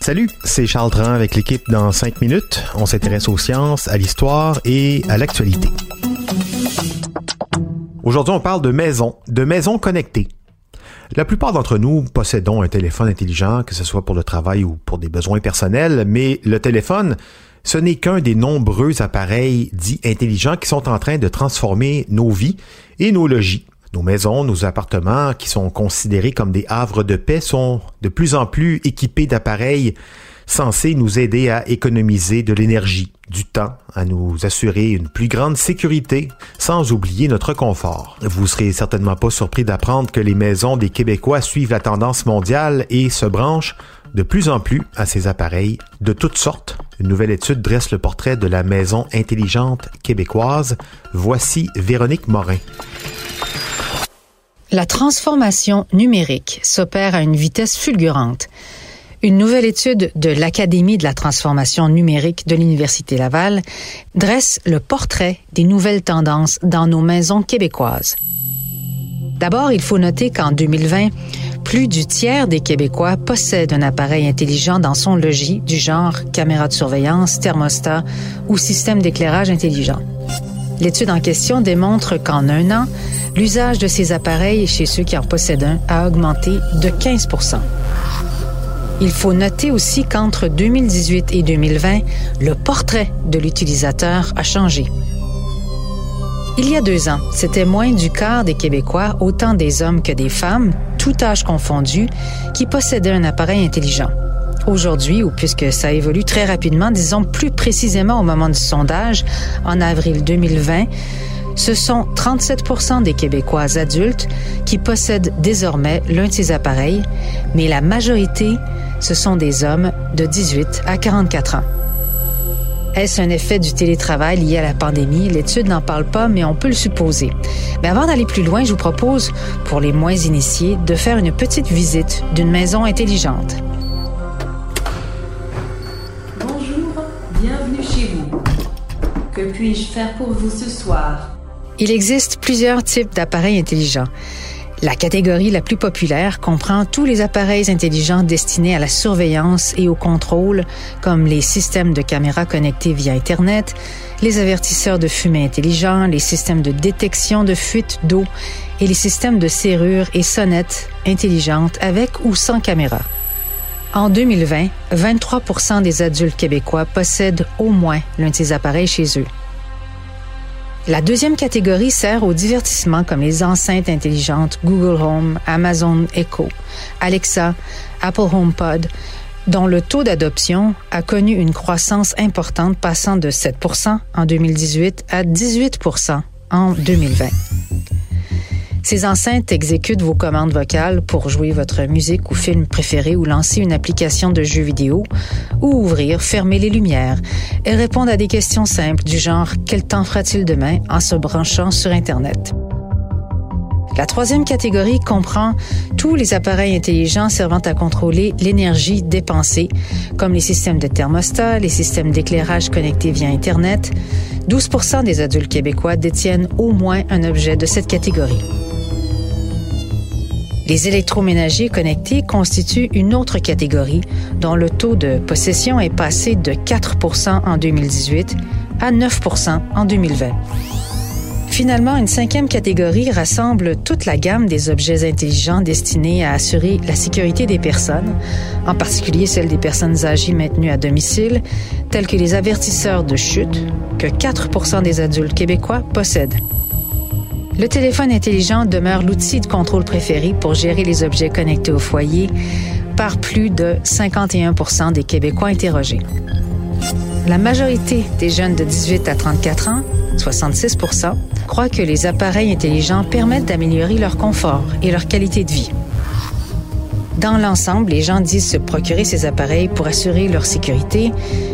Salut, c'est Charles Dran avec l'équipe dans 5 minutes. On s'intéresse aux sciences, à l'histoire et à l'actualité. Aujourd'hui, on parle de maisons, de maisons connectées. La plupart d'entre nous possédons un téléphone intelligent, que ce soit pour le travail ou pour des besoins personnels, mais le téléphone, ce n'est qu'un des nombreux appareils dits intelligents qui sont en train de transformer nos vies et nos logis. Nos maisons, nos appartements, qui sont considérés comme des havres de paix, sont de plus en plus équipés d'appareils censés nous aider à économiser de l'énergie, du temps, à nous assurer une plus grande sécurité, sans oublier notre confort. Vous serez certainement pas surpris d'apprendre que les maisons des Québécois suivent la tendance mondiale et se branchent de plus en plus à ces appareils de toutes sortes. Une nouvelle étude dresse le portrait de la maison intelligente québécoise. Voici Véronique Morin. La transformation numérique s'opère à une vitesse fulgurante. Une nouvelle étude de l'Académie de la transformation numérique de l'Université Laval dresse le portrait des nouvelles tendances dans nos maisons québécoises. D'abord, il faut noter qu'en 2020, plus du tiers des Québécois possèdent un appareil intelligent dans son logis du genre caméra de surveillance, thermostat ou système d'éclairage intelligent. L'étude en question démontre qu'en un an, l'usage de ces appareils chez ceux qui en possèdent un a augmenté de 15 Il faut noter aussi qu'entre 2018 et 2020, le portrait de l'utilisateur a changé. Il y a deux ans, c'était moins du quart des Québécois, autant des hommes que des femmes, tout âge confondu, qui possédaient un appareil intelligent. Aujourd'hui, ou puisque ça évolue très rapidement, disons plus précisément au moment du sondage, en avril 2020, ce sont 37 des Québécois adultes qui possèdent désormais l'un de ces appareils, mais la majorité, ce sont des hommes de 18 à 44 ans. Est-ce un effet du télétravail lié à la pandémie? L'étude n'en parle pas, mais on peut le supposer. Mais avant d'aller plus loin, je vous propose, pour les moins initiés, de faire une petite visite d'une maison intelligente. Chez vous. Que puis-je faire pour vous ce soir? Il existe plusieurs types d'appareils intelligents. La catégorie la plus populaire comprend tous les appareils intelligents destinés à la surveillance et au contrôle, comme les systèmes de caméras connectés via Internet, les avertisseurs de fumée intelligents, les systèmes de détection de fuite d'eau et les systèmes de serrure et sonnettes intelligentes avec ou sans caméra. En 2020, 23 des adultes québécois possèdent au moins l'un de ces appareils chez eux. La deuxième catégorie sert au divertissement comme les enceintes intelligentes Google Home, Amazon Echo, Alexa, Apple HomePod, dont le taux d'adoption a connu une croissance importante passant de 7% en 2018 à 18% en 2020. Ces enceintes exécutent vos commandes vocales pour jouer votre musique ou film préféré ou lancer une application de jeu vidéo ou ouvrir, fermer les lumières. Elles répondent à des questions simples du genre quel temps fera-t-il demain en se branchant sur Internet. La troisième catégorie comprend tous les appareils intelligents servant à contrôler l'énergie dépensée, comme les systèmes de thermostat, les systèmes d'éclairage connectés via Internet. 12% des adultes québécois détiennent au moins un objet de cette catégorie. Les électroménagers connectés constituent une autre catégorie dont le taux de possession est passé de 4% en 2018 à 9% en 2020. Finalement, une cinquième catégorie rassemble toute la gamme des objets intelligents destinés à assurer la sécurité des personnes, en particulier celle des personnes âgées maintenues à domicile, tels que les avertisseurs de chute que 4% des adultes québécois possèdent. Le téléphone intelligent demeure l'outil de contrôle préféré pour gérer les objets connectés au foyer par plus de 51% des Québécois interrogés. La majorité des jeunes de 18 à 34 ans, 66% croient que les appareils intelligents permettent d'améliorer leur confort et leur qualité de vie. Dans l'ensemble, les gens disent se procurer ces appareils pour assurer leur sécurité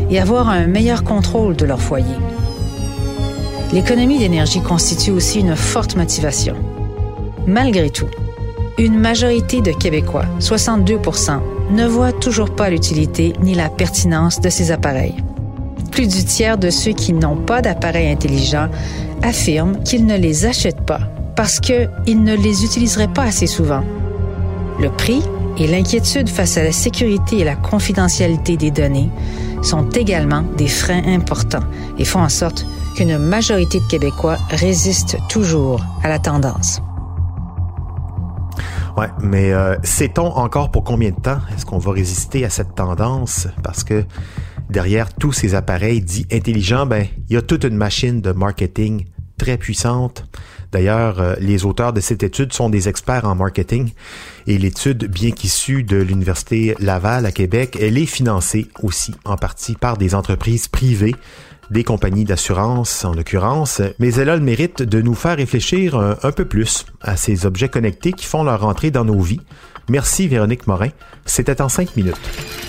et avoir un meilleur contrôle de leur foyer. L'économie d'énergie constitue aussi une forte motivation. Malgré tout, une majorité de Québécois, 62% ne voient toujours pas l'utilité ni la pertinence de ces appareils. Plus du tiers de ceux qui n'ont pas d'appareil intelligent affirment qu'ils ne les achètent pas parce qu'ils ne les utiliseraient pas assez souvent. Le prix et l'inquiétude face à la sécurité et la confidentialité des données sont également des freins importants et font en sorte qu'une majorité de Québécois résistent toujours à la tendance. Ouais, mais euh, sait-on encore pour combien de temps est-ce qu'on va résister à cette tendance? Parce que derrière tous ces appareils dits intelligents, ben, il y a toute une machine de marketing très puissante. D'ailleurs, euh, les auteurs de cette étude sont des experts en marketing et l'étude, bien qu'issue de l'Université Laval à Québec, elle est financée aussi en partie par des entreprises privées des compagnies d'assurance en l'occurrence, mais elle a le mérite de nous faire réfléchir un, un, peu plus à ces objets connectés qui font leur entrée dans nos vies. Merci Véronique Morin. C'était en cinq minutes.